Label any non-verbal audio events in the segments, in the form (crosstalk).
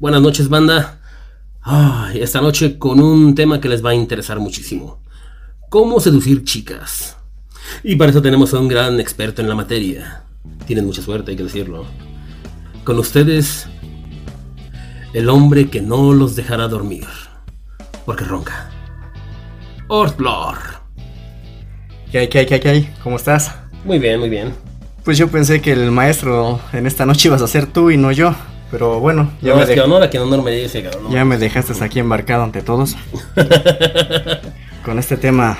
Buenas noches, banda. Ay, esta noche con un tema que les va a interesar muchísimo. ¿Cómo seducir chicas? Y para eso tenemos a un gran experto en la materia. Tienen mucha suerte, hay que decirlo. Con ustedes, el hombre que no los dejará dormir. Porque ronca. Ortblor. ¿Qué hay, qué hay, qué hay, qué hay? ¿Cómo estás? Muy bien, muy bien. Pues yo pensé que el maestro en esta noche ibas a ser tú y no yo. Pero bueno, ya, me, es que dej- honor a quien honor me dice, cabrón. ya me dejaste aquí embarcado ante todos. (laughs) con este tema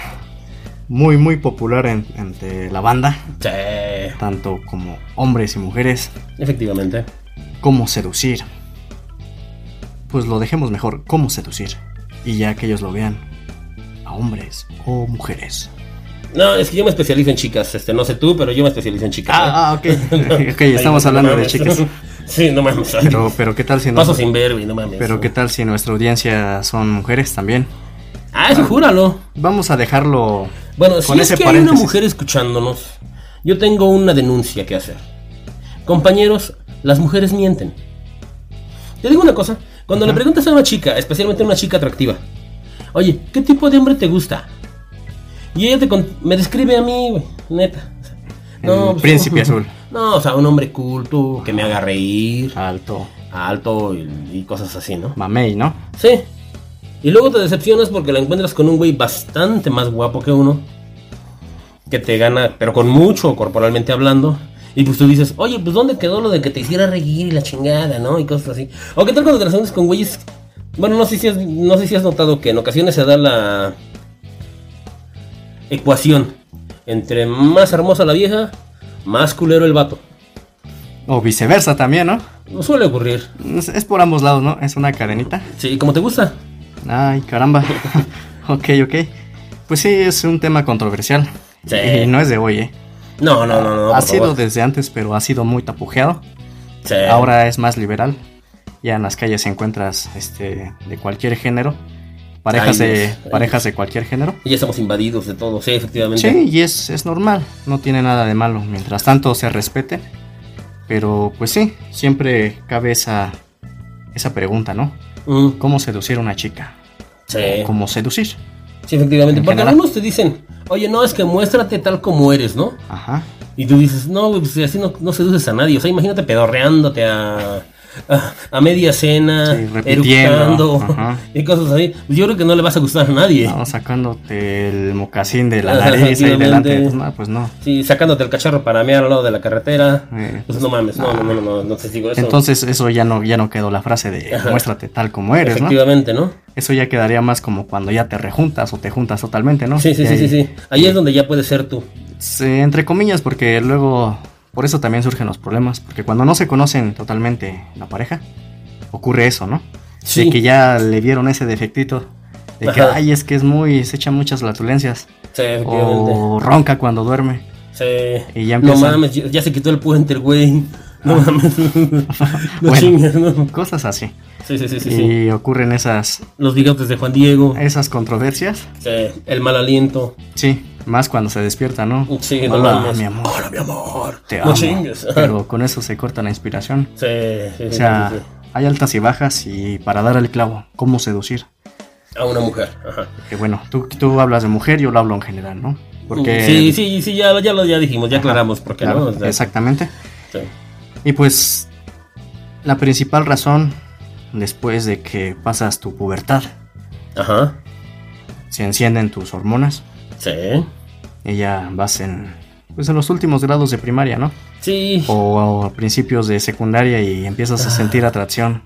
muy, muy popular en- entre la banda, Sí, tanto como hombres y mujeres. efectivamente. ¿Cómo seducir? Pues lo dejemos mejor, ¿cómo seducir? Y ya que ellos lo vean, a hombres o mujeres. No, es que yo me especializo en chicas. Este, no sé tú, pero yo me especializo en chicas. ¿eh? Ah, ah, ok. (laughs) ok, estamos hablando de chicas. (laughs) sí, no mames. Pero, pero ¿qué tal si no? Paso sin ver, güey, no mames. Pero qué tal si nuestra audiencia son mujeres también. Ah, eso júralo. Vamos a dejarlo Bueno, si es que hay una paréntesis. mujer escuchándonos, yo tengo una denuncia que hacer. Compañeros, las mujeres mienten. Te digo una cosa, cuando le preguntas a una chica, especialmente a una chica atractiva, oye, ¿qué tipo de hombre te gusta? Y ella te me describe a mí, neta. El pues, príncipe (laughs) azul. No, o sea, un hombre culto, que me haga reír, Alto. alto y, y cosas así, ¿no? Mamey, ¿no? Sí. Y luego te decepcionas porque la encuentras con un güey bastante más guapo que uno. Que te gana, pero con mucho corporalmente hablando. Y pues tú dices, oye, pues ¿dónde quedó lo de que te hiciera reír y la chingada, no? Y cosas así. O qué tal cuando te relacionas con güeyes. Bueno, no sé, si has, no sé si has notado que en ocasiones se da la ecuación. Entre más hermosa la vieja, más culero el vato. O viceversa también, ¿no? No suele ocurrir. Es, es por ambos lados, ¿no? Es una cadenita. Sí, como te gusta. Ay, caramba. (laughs) ok, ok. Pues sí, es un tema controversial. Sí. Y no es de hoy, ¿eh? No, no, no, no. ha sido favor. desde antes, pero ha sido muy tapujeado. Sí. Ahora es más liberal. Ya en las calles encuentras este de cualquier género. Parejas, Ay, de, parejas de cualquier género. Y ya estamos invadidos de todo, sí, efectivamente. Sí, y es, es normal, no tiene nada de malo, mientras tanto se respete. Pero pues sí, siempre cabe esa, esa pregunta, ¿no? Mm, ¿Cómo seducir a una chica? sí. ¿Cómo seducir? Sí, efectivamente. En Porque general. algunos te dicen, oye, no, es que muéstrate tal como eres, ¿no? Ajá. Y tú dices, no, pues así no, no seduces a nadie. O sea, imagínate pedorreándote a, a, a media cena, Sí, repitiendo, eructando ajá. (laughs) y cosas así. Pues yo creo que no le vas a gustar a nadie. No, sacándote el mocasín de la (laughs) nariz ahí delante. Pues no, pues no. Sí, sacándote el cacharro para mear al lado de la carretera. Eh, pues no mames, no, no, no, no, no, no te digo eso. Entonces eso ya no, ya no quedó la frase de Ajá. muéstrate tal como eres, ¿no? Efectivamente, ¿no? Eso ya quedaría más como cuando ya te rejuntas o te juntas totalmente, ¿no? Sí, sí, Y sí, ahí- sí, sí. Ahí es donde ya puedes ser tú. Sí, entre comillas, porque luego por eso también surgen los problemas, porque cuando no se conocen totalmente la pareja, ocurre eso, ¿no? Sí. De que ya le vieron ese defectito, de que, Ajá. ay, es que es muy, se echa muchas latulencias, Sí, o ronca cuando duerme. Sí. Y ya no empiezan- mames, ya, se quitó el puente, el güey. No mames. (laughs) (laughs) no Bueno. chingues, ¿no? Cosas así. Sí, sí, sí, sí, y sí. ocurren esas, Los bigotes de Juan Diego. esas controversias. Sí, el mal aliento. Sí, más cuando se despierta, ¿no? Sí, no Hola, mi amor. Hola, mi amor. Te no amo. chingues. (laughs) Pero con eso se corta la inspiración. Sí, sí, O sea, sí, sí. hay altas y bajas y para dar el clavo, ¿cómo seducir? A una mujer. Ajá. Que bueno, tú, tú hablas de mujer, yo lo hablo en general, ¿no? Porque... Sí, sí, sí, ya, ya lo ya dijimos, ya aclaramos por qué claro, no. O sea, exactamente. sí. Y pues la principal razón después de que pasas tu pubertad, Ajá. se encienden tus hormonas Sí. ya vas en pues en los últimos grados de primaria, ¿no? Sí. O a principios de secundaria y empiezas a Ah. sentir atracción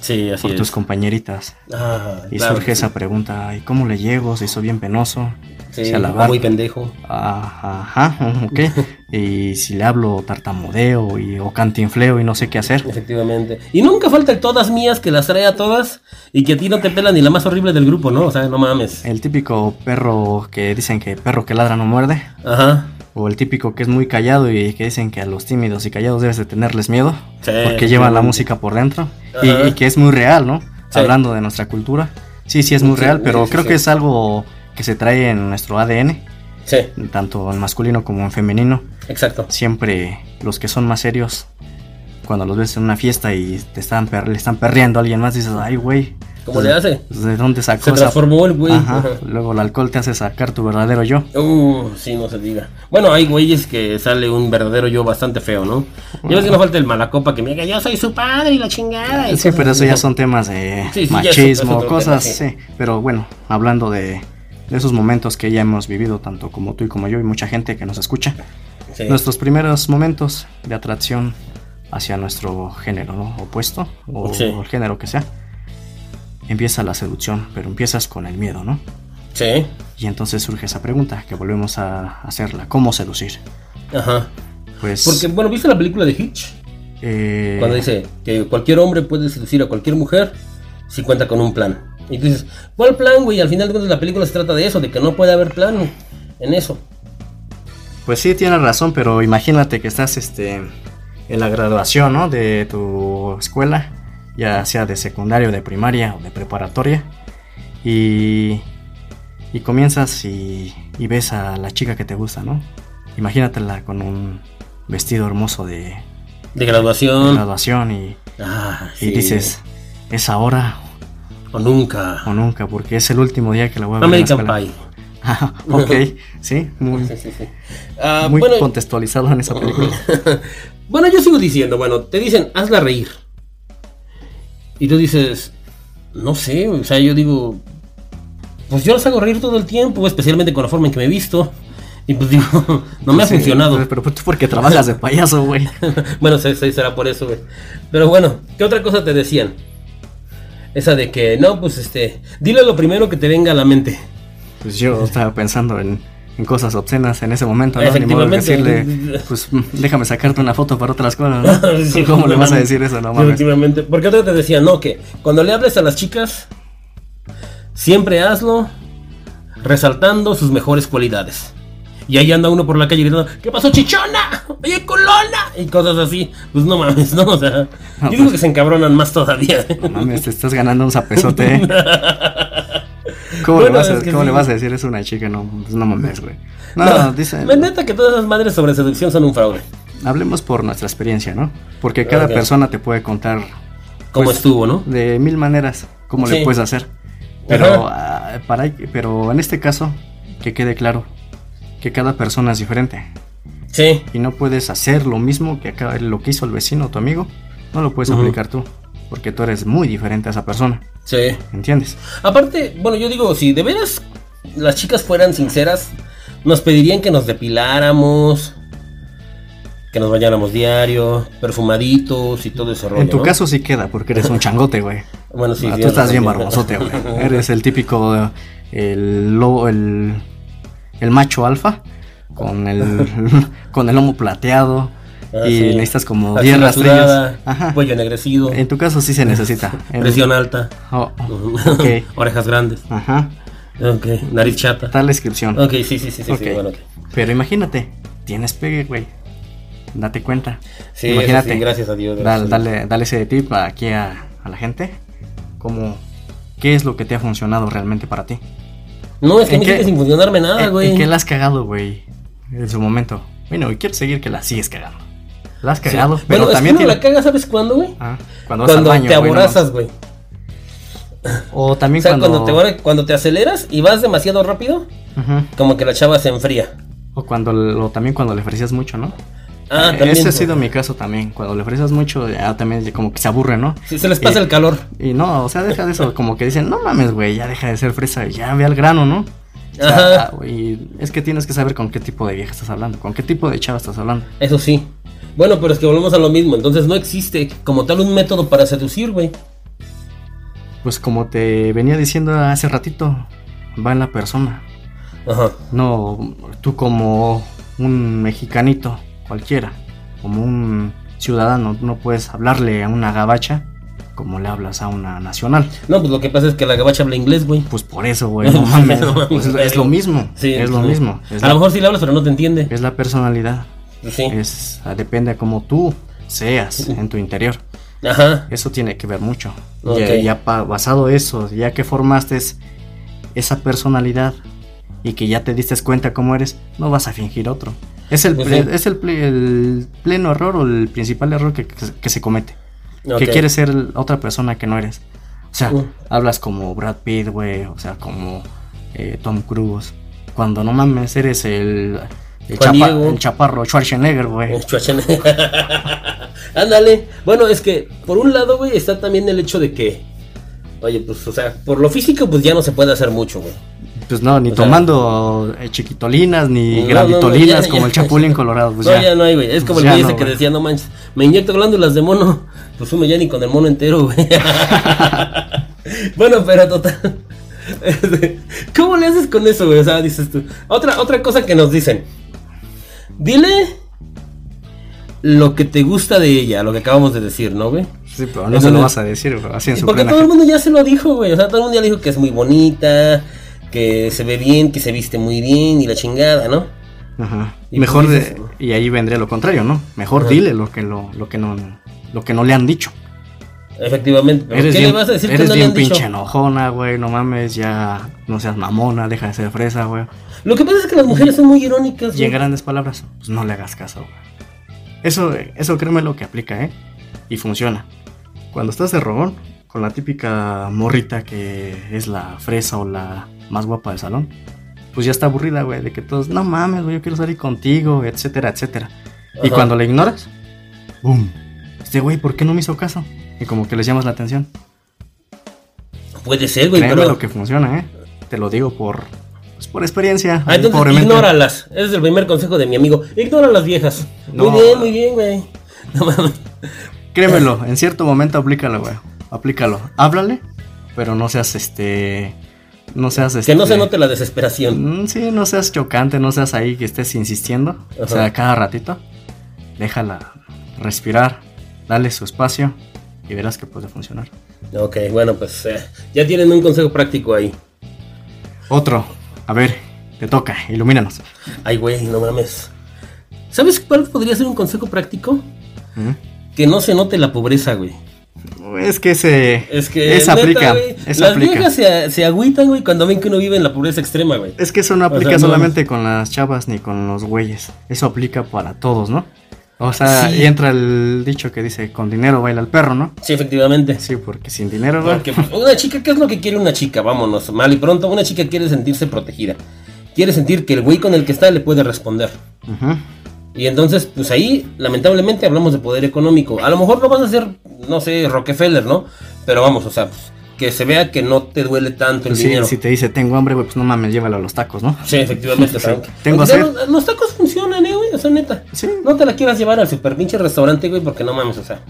Sí, así por es. tus compañeritas. Ah, Y claro surge esa pregunta, ¿y cómo le llego? Se hizo bien penoso. Sí, si muy pendejo. Ajá, ajá, ok. (laughs) y si le hablo tartamudeo y, o cantinfleo y no sé qué hacer. Efectivamente. Y nunca falta el todas mías que las trae a todas y que a ti no te pela ni la más horrible del grupo, ¿no? O sea, no mames. El típico perro que dicen que perro que ladra no muerde. Ajá. O el típico que es muy callado y que dicen que a los tímidos y callados debes de tenerles miedo. Sí, porque llevan la música por dentro. Y, y que es muy real, ¿no? Sí. Hablando de nuestra cultura. Sí, sí es muy Sí, real, pero creo que es algo que se trae en nuestro ADN. Sí, Tanto en masculino como en femenino. Exacto. Siempre los que son más serios, cuando los ves en una fiesta y te están le están perreando a alguien más, dices, ay, güey. ¿Cómo le hace? pues, ¿De dónde sacó Se transformó el güey. Ajá. (laughs) Luego el alcohol te hace sacar tu verdadero yo. Uh, sí, no se diga. Bueno, hay güeyes que sale un verdadero yo bastante feo, ¿no? Ya ves que no falta el malacopa que me diga, yo soy su padre y la chingada. y Sí, pero eso ya son temas de Sí, sí, machismo, cosas, tema, sí. Pero bueno, hablando de, de esos momentos que ya hemos vivido, tanto como tú y como yo, y mucha gente que nos escucha, Sí. nuestros primeros momentos de atracción hacia nuestro género ¿no? opuesto, o Sí. el género que sea, empieza la seducción, pero empiezas con el miedo, ¿no? Sí. Y entonces surge esa pregunta que volvemos a hacerla, ¿cómo seducir? Ajá. Pues... Porque, bueno, ¿viste la película de Hitch? eh, Cuando dice que cualquier hombre puede seducir a cualquier mujer si cuenta con un plan. Y tú dices, ¿cuál plan, güey? Al final de cuentas la película se trata de eso, de que no puede haber plan en eso. Pues sí, tienes razón, pero imagínate que estás este, en la graduación ¿no? de tu escuela, ya sea de secundario, de primaria o de preparatoria, y, y comienzas y, y ves a la chica que te gusta, ¿no? Imagínatela con un vestido hermoso de De graduación. graduación y, Ah, y dices, es ahora O nunca. o nunca, porque es el último día que la voy a ver. en la American. Pie. (laughs) Ok, sí, muy, Sí, sí, sí. Ah, muy bueno, contextualizado en esa película. (laughs) bueno, yo sigo diciendo, bueno, te dicen, hazla reír. Y tú dices, no sé, o sea, yo digo, pues yo las hago reír todo el tiempo, especialmente con la forma en que me he visto. Y pues digo, (laughs) no me ha Sí, funcionado. Pero, pero tú porque trabajas de payaso, güey. bueno, sí, sí, será por eso, güey. Pero bueno, ¿qué otra cosa te decían? Esa de que, no, pues este, dile lo primero que te venga a la mente. Pues yo estaba pensando en, en cosas obscenas en ese momento, ¿no? Ni modo de decirle, (laughs) pues mm, déjame sacarte una foto para otras cosas, ¿no? (laughs) Sí, ¿Cómo le vas a decir eso? No mames. Efectivamente. Porque otra te decía, no, que cuando le hables a las chicas, siempre hazlo resaltando sus mejores cualidades. Y ahí anda uno por la calle gritando, ¿qué pasó, chichona? Oye, colona. Y cosas así. Pues no mames, ¿no? (laughs) O sea, yo digo que se encabronan más todavía. No mames, te estás ganando un zapezote, ¿eh? ¿Cómo, Bueno, le, vas a, es cómo sí. le vas a decir eso a una chica? No, pues no mames, güey. No, No, dice, la neta que todas esas madres sobre seducción son un fraude. hablemos por nuestra experiencia, ¿no? Porque cada persona te puede contar Como Pues, estuvo, ¿no? de mil maneras cómo le puedes hacer. Pero, ah, para, pero en este caso, que quede claro que cada persona es diferente. Sí. y no puedes hacer lo mismo que acá, lo que hizo el vecino o tu amigo, no lo puedes aplicar tú, porque tú eres muy diferente a esa persona, Sí. ¿entiendes? Aparte, bueno, yo digo, si de veras las chicas fueran sinceras, nos pedirían que nos depiláramos, que nos bañáramos diario, perfumaditos y todo ese rollo. en tu ¿no? caso sí queda, porque eres un changote, güey. (laughs) bueno, sí, Ah, tú estás bien barbosote, güey. (laughs) Eres el típico, el lobo, el, el macho alfa, con el, (laughs) con el lomo plateado, Ah, y sí. necesitas como Axila 10 rastrillas. sudada, Ajá. Cuello ennegrecido, En tu caso sí se necesita. En- (laughs) presión alta, Oh, oh, ok, (laughs) orejas grandes, ajá, ok, nariz chata. tal descripción. Ok, sí, sí, sí, sí, sí, Ok. bueno, ok. Pero imagínate, tienes pegue, güey. Date cuenta. Sí, imagínate. sí, gracias a Dios. Dale, gracias Dios. dale, dale ese tip aquí a, a la gente. Como, ¿qué es lo que te ha funcionado realmente para ti? No, es que ¿En me qué- sin funcionarme nada, ¿En- güey. ¿En qué la has cagado, güey? En su momento. Bueno, y quiero seguir que la sigues cagando. La has Sí. cagado, Bueno, pero es también que uno tiene- la caga, ¿sabes cuándo, güey? Ah, cuando baño, te aborazas, güey. O también O sea, cuando... cuando... te, cuando te aceleras y vas demasiado rápido, como que la chava se enfría. O cuando... También cuando le ofrecías mucho, ¿no? Ah, Eh, también. Ese ha sido mi caso también. Cuando le ofreces mucho, ya también como que se aburre, ¿no? Sí, se les pasa Y- el calor. Y no, o sea, deja de eso, como que dicen, no mames, güey, ya deja de ser fresa, ya ve al grano, ¿no? O sea, Ajá. güey, es que tienes que saber con qué tipo de vieja estás hablando, con qué tipo de chava estás hablando. Eso sí. Bueno, pero es que volvemos a lo mismo. Entonces no existe como tal un método para seducir, güey. Pues como te venía diciendo hace ratito, va en la persona. Ajá. No, tú como un mexicanito cualquiera, como un ciudadano, no puedes hablarle a una gabacha como le hablas a una nacional. No, pues lo que pasa es que la gabacha habla inglés, güey. Pues por eso, güey, (laughs) no mames. No mames, Pues es lo mismo, Sí, es lo sí. mismo. Es a la, lo mejor sí le hablas, pero no te entiende. es la personalidad. Sí. Es, depende de cómo tú seas en tu interior. Ajá. Eso tiene que ver mucho. Ok. Ya, ya pa- basado eso, ya que formaste esa personalidad y que ya te diste cuenta cómo eres, no vas a fingir otro. Es el, sí. es el, ple- el pleno error o el principal error que, que- que se comete. Que quieres ser otra persona que no eres. O sea, Uh. hablas como Brad Pitt, güey, o sea, como eh, Tom Cruise. Cuando no mames, eres el, el, chapa- el chaparro Schwarzenegger, güey. Schwarzenegger. (laughs) Ándale. Bueno, es que por un lado, güey, está también el hecho de que, oye, pues, o sea, por lo físico, pues ya no se puede hacer mucho, güey. Pues no, ni O tomando eh, chiquitolinas ni No, no, no, gravitolinas ya, como ya. el Chapulín Colorado. Pues no, ya. ya. no hay, güey. Es como Pues el no, ese que decía, no manches, me inyecto glándulas de mono. Pues fume ya ni con el mono entero, güey. (laughs) bueno, pero total. (laughs) ¿Cómo le haces con eso, güey? O sea, dices tú. Otra, otra cosa que nos dicen. Dile lo que te gusta de ella, lo que acabamos de decir, ¿no, güey? Sí, pero no se lo no- vas a decir, así en su porque plena todo el mundo ya se lo dijo, güey. O sea, todo el mundo ya le dijo que es muy bonita, que se ve bien, que se viste muy bien y la chingada, ¿no? Ajá. Y Mejor pues de- ¿no? y ahí vendría lo contrario, ¿no? Mejor Ajá. dile lo que lo, lo que no lo que no le han dicho. Efectivamente. ¿Pero Eres ¿Qué bien, le vas a decir que eres no le bien han dicho? pinche enojona, güey, no mames, ya no seas mamona, deja de ser fresa, güey. Lo que pasa es que las mujeres son muy irónicas, Y en grandes palabras, pues no le hagas caso, güey. Eso, eso créeme lo que aplica, ¿eh? Y funciona. Cuando estás de rogón, con la típica morrita que es la fresa o la más guapa del salón, pues ya está aburrida, güey, de que todos, no mames, güey, yo quiero salir contigo, etcétera, etcétera. Y cuando le ignoras, ¡boom! Este güey, ¿por qué no me hizo caso? Y como que les llamas la atención. Puede ser, güey, pero... lo que funciona, ¿eh? Te lo digo por, pues, por experiencia. Ah, entonces pobremente. ignóralas. Ese es el primer consejo de mi amigo. Ignora a las viejas. No. Muy bien, muy bien, güey. No mames. Créemelo, en cierto momento aplícalo, güey. Aplícalo. Háblale, pero no seas este. No seas este. Que no se note la desesperación. Mm, Sí, no seas chocante, no seas ahí que estés insistiendo. O Ajá. sea, cada ratito. Déjala respirar, dale su espacio y verás que puede funcionar. Ok, bueno, pues eh, ya tienen un consejo práctico ahí. Otro, a ver, te toca, ilumínanos. Ay, güey, no mames. ¿Sabes cuál podría ser un consejo práctico? ¿Mm? Que no se note la pobreza, güey. Es que ese. Es que. Esa neta, aplica. güey, esa las aplica. viejas se, se agüitan, güey, cuando ven que uno vive en la pobreza extrema, güey. Es que eso no O sea, aplica no- solamente con las chavas ni con los güeyes. Eso aplica para todos, ¿no? O sea, Sí. y entra el dicho que dice, con dinero baila el perro, ¿no? Sí, efectivamente. Sí, porque sin dinero. Porque pues, una chica, ¿qué es lo que quiere una chica? Vámonos, mal y pronto, una chica quiere sentirse protegida. Quiere sentir que el güey con el que está le puede responder. Y entonces, pues ahí, lamentablemente, hablamos de poder económico. A lo mejor no vas a ser, no sé, Rockefeller, ¿no? Pero vamos, o sea, pues, que se vea que no te duele tanto el Pues sí, dinero. si te dice, tengo hambre, güey, pues no mames, llévalo a los tacos, ¿no? Sí, efectivamente. o sea, Tengo o sea, sed. los, los tacos funcionan, eh, güey. O sea, neta. Sí. No te la quieras llevar al super pinche restaurante, güey, porque no mames, o sea.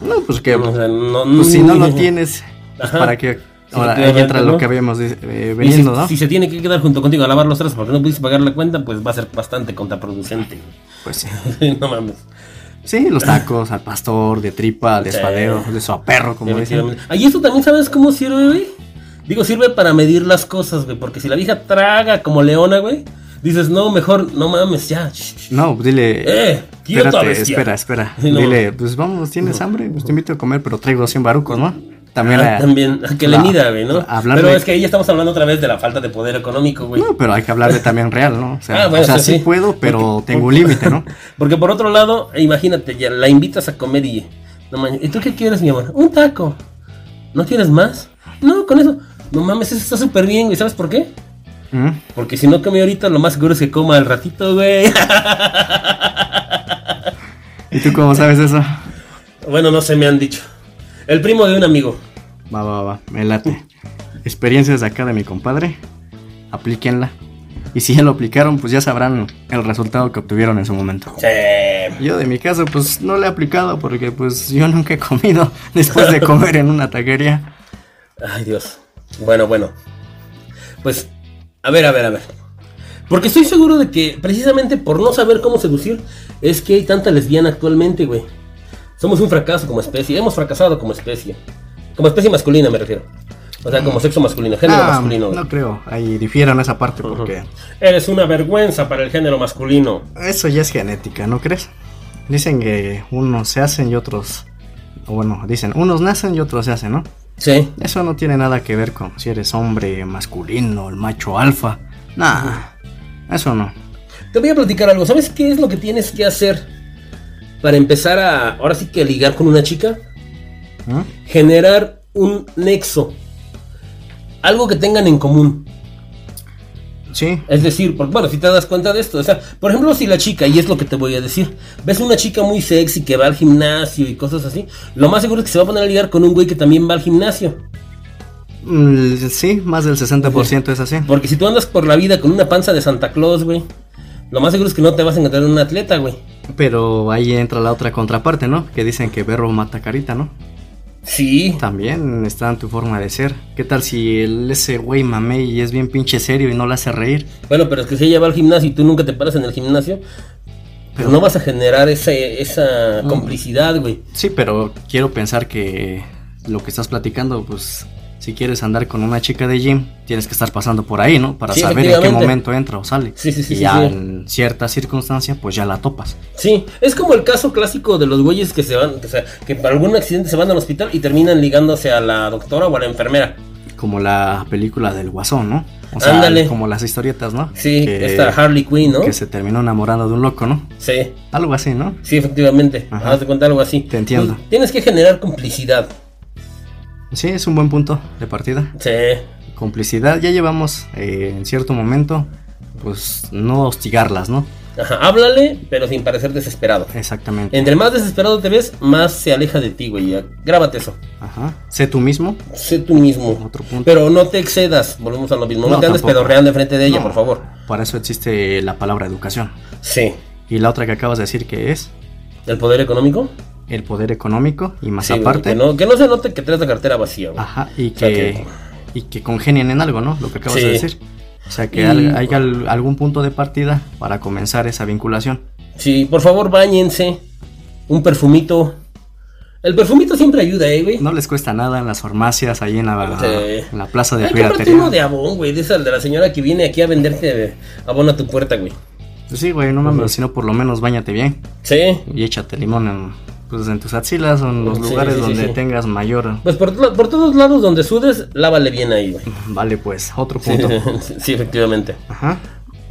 No, pues que, o sea, no, pues si no lo no- (laughs) tienes, pues Ajá. para que... Sí, Ahora, ahí entra ¿no? lo que habíamos eh, Y veniendo, si, ¿no? si se tiene que quedar junto contigo a lavar los trastes porque no pudiste pagar la cuenta, pues va a ser bastante contraproducente. Pues sí. (laughs) no mames. Sí, los tacos, al pastor, de tripa, de Sí. espadero, de su perro, como dicen. Ah, y eso también sabes cómo sirve, güey. Digo, sirve para medir las cosas, güey. Porque si la vieja traga como leona, güey, dices, no, mejor, no mames, ya. No, dile... Eh, Espérate, espera, espera. No. Dile, pues vamos, ¿tienes hambre? Pues te invito a comer, pero traigo 100 barucos, ¿no? También, Ah, también, que le mida, güey, ¿no? Pero es que ahí estamos hablando otra vez de la falta de poder económico, güey. No, pero hay que hablarle también real, ¿no? O sea, Ah, bueno, o sea sí, sí, sí. puedo, pero Porque- tengo un límite, ¿no? (laughs) Porque por otro lado, imagínate, ya la invitas a comer y. No mames, ¿y tú qué quieres, mi amor? Un taco. ¿No quieres más? No, con eso. No mames, eso está súper bien, güey. ¿Sabes por qué? ¿Mm? Porque si no come ahorita, lo más seguro es que coma al ratito, güey. ¿Y tú cómo sabes eso? bueno, no sé, me han dicho. El primo de un amigo. Va, va, va, me late. Experiencias de acá de mi compadre, aplíquenla. Y si ya lo aplicaron, pues ya sabrán el resultado que obtuvieron en su momento. Sí. Yo de mi caso, pues no le he aplicado porque pues yo nunca he comido (laughs) después de comer en una taquería. Ay, Dios. Bueno, bueno. Pues, a ver, a ver, a ver. Porque estoy seguro de que precisamente por no saber cómo seducir es que hay tanta lesbiana actualmente, güey. Somos un fracaso como especie. Hemos fracasado como especie. Como especie masculina me refiero. O sea, como sexo masculino, género Ah, masculino. no creo, ahí difieran esa parte porque Eres una vergüenza para el género masculino. eso ya es genética, ¿no crees? Dicen que unos se hacen y otros, o bueno, dicen unos nacen y otros se hacen, ¿no? Sí. Eso no tiene nada que ver con si eres hombre masculino, el macho alfa. Nah, eso no. Te voy a platicar algo. ¿Sabes qué es lo que tienes que hacer para empezar a, ahora sí que ligar con una chica? ¿Mm? Generar un nexo. Algo que tengan en común. Sí, Es decir, bueno, si te das cuenta de esto, o sea, por ejemplo, si la chica, y es lo que te voy a decir, ves una chica muy sexy que va al gimnasio y cosas así, lo más seguro es que se va a poner a ligar con un güey que también va al gimnasio. Mm, sí, más del 60% es así. Porque si tú andas por la vida con una panza de Santa Claus, güey, lo más seguro es que no te vas a encontrar un atleta, güey. Pero ahí entra la otra contraparte, ¿no? Que dicen que berro mata carita, ¿no? Sí, También está en tu forma de ser. ¿Qué tal si el, ese güey mamey y es bien pinche serio y no le hace reír? bueno, pero es que si ella va al gimnasio y tú nunca te paras en el gimnasio, pues no vas a generar ese, esa complicidad, güey. Sí, pero quiero pensar que lo que estás platicando, pues si quieres andar con una chica de gym, tienes que estar pasando por ahí, ¿no? Para Sí, saber en qué momento entra o sale. Sí, sí, sí, y ya sí. en cierta circunstancia, pues ya la topas. Sí, es como el caso clásico de los güeyes que se van, o sea, que por algún accidente se van al hospital y terminan ligándose a la doctora o a la enfermera. Como la película del Guasón, ¿no? O sea, Ándale. como las historietas, ¿no? Sí, Que- esta Harley Quinn, ¿no? Que se terminó enamorando de un loco, ¿no? Sí, Algo así, ¿no? sí, efectivamente. Haz de cuenta algo así. Te entiendo. Pues, tienes que generar complicidad. Sí, es un buen punto de partida. Sí. Complicidad, ya llevamos eh, en cierto momento, pues no hostigarlas, ¿no? Ajá, háblale, pero sin parecer desesperado. Exactamente. Entre más desesperado te ves, más se aleja de ti, güey. Grábate eso. Ajá. Sé tú mismo. Sé tú mismo. Otro punto. Pero no te excedas. Volvemos a lo mismo. No, No, te andes tampoco. pedorreando enfrente de ella, No, por favor. Para eso existe la palabra educación. Sí. Y la otra que acabas de decir que es ¿El poder económico? El poder económico y más Sí, aparte. que, no, que no se note que traes la cartera vacía, güey. Ajá, y O sea que, y que congenien en algo, ¿no? Lo que acabas Sí. de decir. O sea, que Y- haya al- algún punto de partida para comenzar esa vinculación. Sí, por favor, bañense. Un perfumito. El perfumito siempre ayuda, eh, güey. No les cuesta nada en las farmacias, ahí en la, Sí. en la plaza de piratería. uno de abón, güey. De esa de la señora que viene aquí a venderte abón a tu puerta, güey. Pues sí, güey, no mames, sino por lo menos bañate bien Sí. y échate limón en, pues, en tus axilas o en los Sí, lugares sí, sí, donde tengas mayor... Pues por, por todos lados donde sudes, lávale bien ahí, güey. Vale, pues, otro punto. sí, (laughs) efectivamente. Ajá.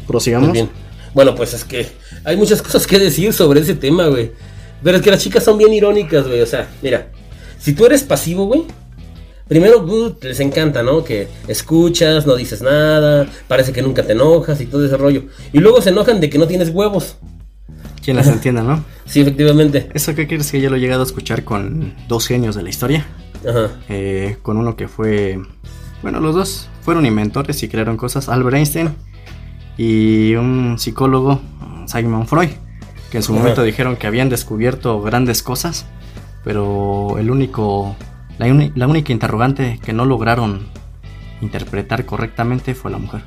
Prosigamos. bien. Bueno, pues es que hay muchas cosas que decir sobre ese tema, güey. Pero es que las chicas son bien irónicas, güey. O sea, mira, si tú eres pasivo, güey, primero uh, les encanta, ¿no? Que escuchas, no dices nada, parece que nunca te enojas y todo ese rollo. Y luego se enojan de que no tienes huevos. ¿Quién las entienda, no? Sí, efectivamente. ¿Eso qué quieres que yo lo he llegado a escuchar con dos genios de la historia? Ajá. Eh, con uno que fue... Bueno, los dos fueron inventores y crearon cosas. Albert Einstein y un psicólogo, Sigmund Freud, que en su Ajá. momento dijeron que habían descubierto grandes cosas, pero el único... La, uni- la única interrogante que no lograron interpretar correctamente fue la mujer.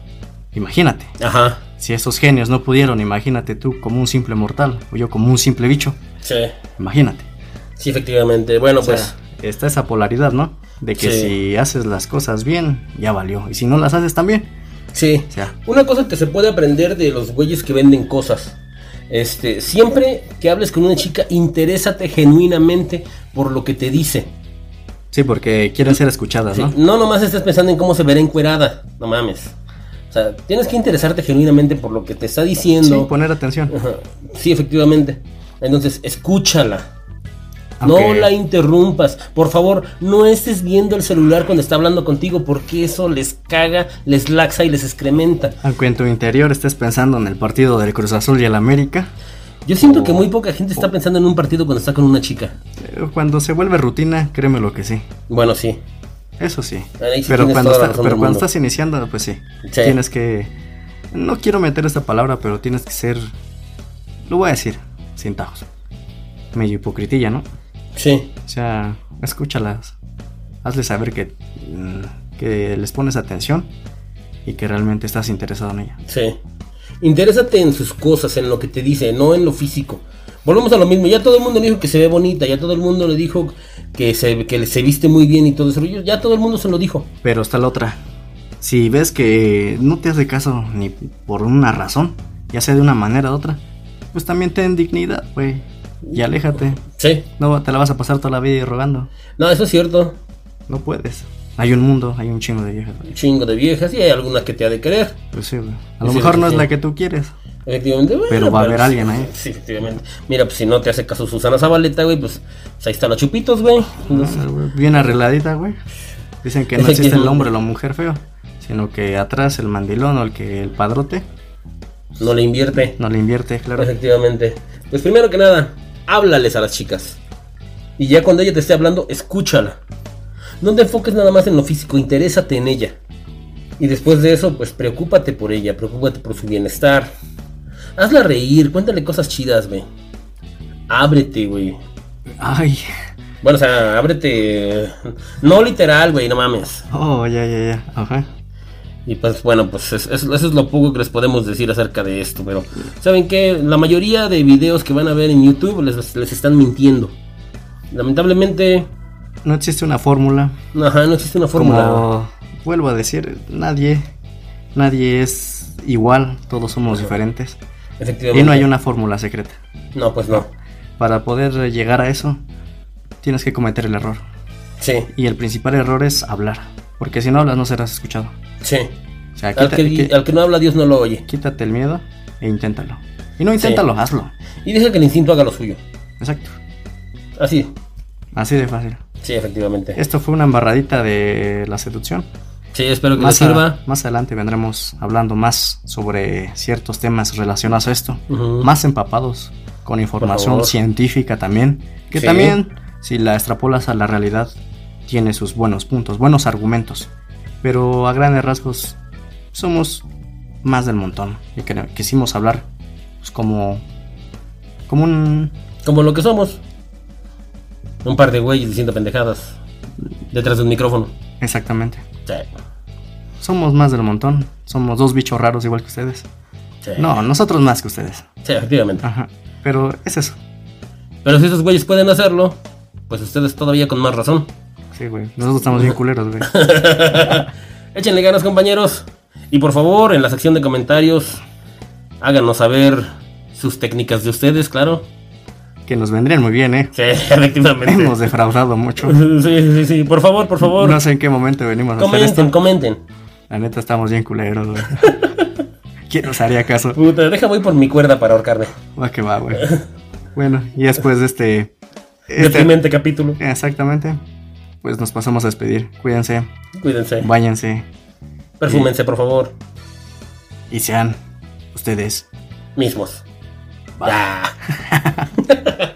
Imagínate, Ajá. Si esos genios no pudieron, imagínate tú como un simple mortal o yo como un simple bicho. Sí. Imagínate. Sí, efectivamente. Bueno, O sea, pues. está esa polaridad, ¿no? De que Sí. si haces las cosas bien, ya valió. Y si no las haces también, Sí. o sea, Una cosa que se puede aprender de los güeyes que venden cosas. Este, siempre que hables con una chica, interésate genuinamente por lo que te dice. sí, porque quieren ser escuchadas, Sí, ¿no? No nomás estés pensando en cómo se verá encuerada. No mames. O sea, tienes que interesarte genuinamente por lo que te está Sí, diciendo. poner atención. Ajá. Sí, efectivamente. Entonces, escúchala. No la interrumpas. Por favor, no estés viendo el celular cuando está hablando contigo porque eso les caga, les laxa y les excrementa. Aunque en tu interior estés pensando en el partido del Cruz Azul y el América, Yo siento Oh. que muy poca gente está pensando en un partido cuando está con una chica. eh, cuando se vuelve rutina, créeme lo que sí. Bueno, sí. Eso sí. Pero cuando, está- pero cuando estás iniciando, pues sí. Sí. Tienes que... No quiero meter esta palabra, pero tienes que ser... Lo voy a decir, sin tajos. Medio hipocritilla, ¿no? Sí. O sea, escúchalas. Hazle saber que, mm, que les pones atención y que realmente estás interesado en ella. Sí. Interésate en sus cosas, en lo que te dice, no en lo físico. Volvemos a lo mismo, ya todo el mundo le dijo que se ve bonita, ya todo el mundo le dijo que se, que se viste muy bien y todo eso, ya todo el mundo se lo dijo. Pero está la otra. Si ves que no te hace caso ni por una razón, ya sea de una manera u otra, pues también ten dignidad, güey. Y aléjate. Sí. No te la vas a pasar toda la vida rogando. No, eso es cierto. No puedes. Hay un mundo, hay un chingo de viejas. Un chingo de viejas y hay algunas que te ha de querer. Pues sí, güey. A lo mejor no es la que tú quieres. Efectivamente, Pero va a haber alguien ahí. Sí, efectivamente. Mira, pues si no te hace caso Susana Zabaleta, güey, pues, pues ahí están los chupitos, güey. Bien arregladita, güey. Dicen que no existe el hombre o la mujer feo, sino que atrás el mandilón o el que el padrote. No le invierte. No le invierte, claro. Efectivamente. Pues primero que nada, háblales a las chicas. Y ya cuando ella te esté hablando, escúchala. No te enfoques nada más en lo físico, interésate en ella. Y después de eso, pues preocúpate por ella, preocúpate por su bienestar. Hazla reír, cuéntale cosas chidas, güey. Ábrete, güey. Ay. Bueno, o sea, ábrete. No literal, güey, no mames. Oh, ya, ya, ya. Ajá. Y pues bueno, pues eso, es lo poco que les podemos decir acerca de esto. Pero, ¿saben qué? La mayoría de videos que van a ver en YouTube les, les están mintiendo. Lamentablemente. No existe una fórmula. Ajá, no existe una fórmula. vuelvo a decir, nadie. Nadie es igual, todos somos diferentes. Efectivamente. Y no hay una fórmula secreta. No, pues no. Para poder llegar a eso, tienes que cometer el error. Sí. Y el principal error es hablar. Porque si no hablas, no serás escuchado. Sí. O sea, al, que, no habla, Dios no lo oye. Quítate el miedo e inténtalo. Y no inténtalo, hazlo. Y deja que el instinto haga lo suyo. Exacto. Así. Así de fácil. Sí, efectivamente. Esto fue una embarradita de la seducción. Sí, espero que les sirva. más adelante vendremos hablando más sobre ciertos temas relacionados a esto. Más empapados, con información científica también. Que también, si la extrapolas a la realidad, tiene sus buenos puntos, buenos argumentos. Pero a grandes rasgos, somos más del montón. Y que quisimos hablar pues, como. como un. Como lo que somos. Un par de güeyes diciendo pendejadas. Detrás de un micrófono. Exactamente. Somos más del montón. Somos dos bichos raros igual que ustedes. No, nosotros más que ustedes. Sí, efectivamente. Ajá. Pero es eso. Pero si esos güeyes pueden hacerlo, pues ustedes todavía con más razón. Sí, güey. Nosotros estamos bien culeros, güey. (laughs) Échenle ganas, compañeros. Y por favor, en la sección de comentarios, háganos saber sus técnicas de ustedes, claro. Que nos vendrían muy bien, ¿eh? Sí, (laughs) efectivamente. Hemos defraudado mucho. (laughs) Sí, sí, sí. Por favor, por favor. No sé en qué momento venimos a comenten, hacer esto. Comenten, La neta, estamos bien culeros, güey. (laughs) ¿Quién nos haría caso? Puta, deja voy por mi cuerda para ahorcarme. Va que va, güey. Bueno, y después de este... este capítulo. Exactamente pues nos pasamos a despedir. Cuídense. Cuídense. Váyanse. Perfúmense, por favor. Y sean ustedes mismos. Bye. Dah. (laughs)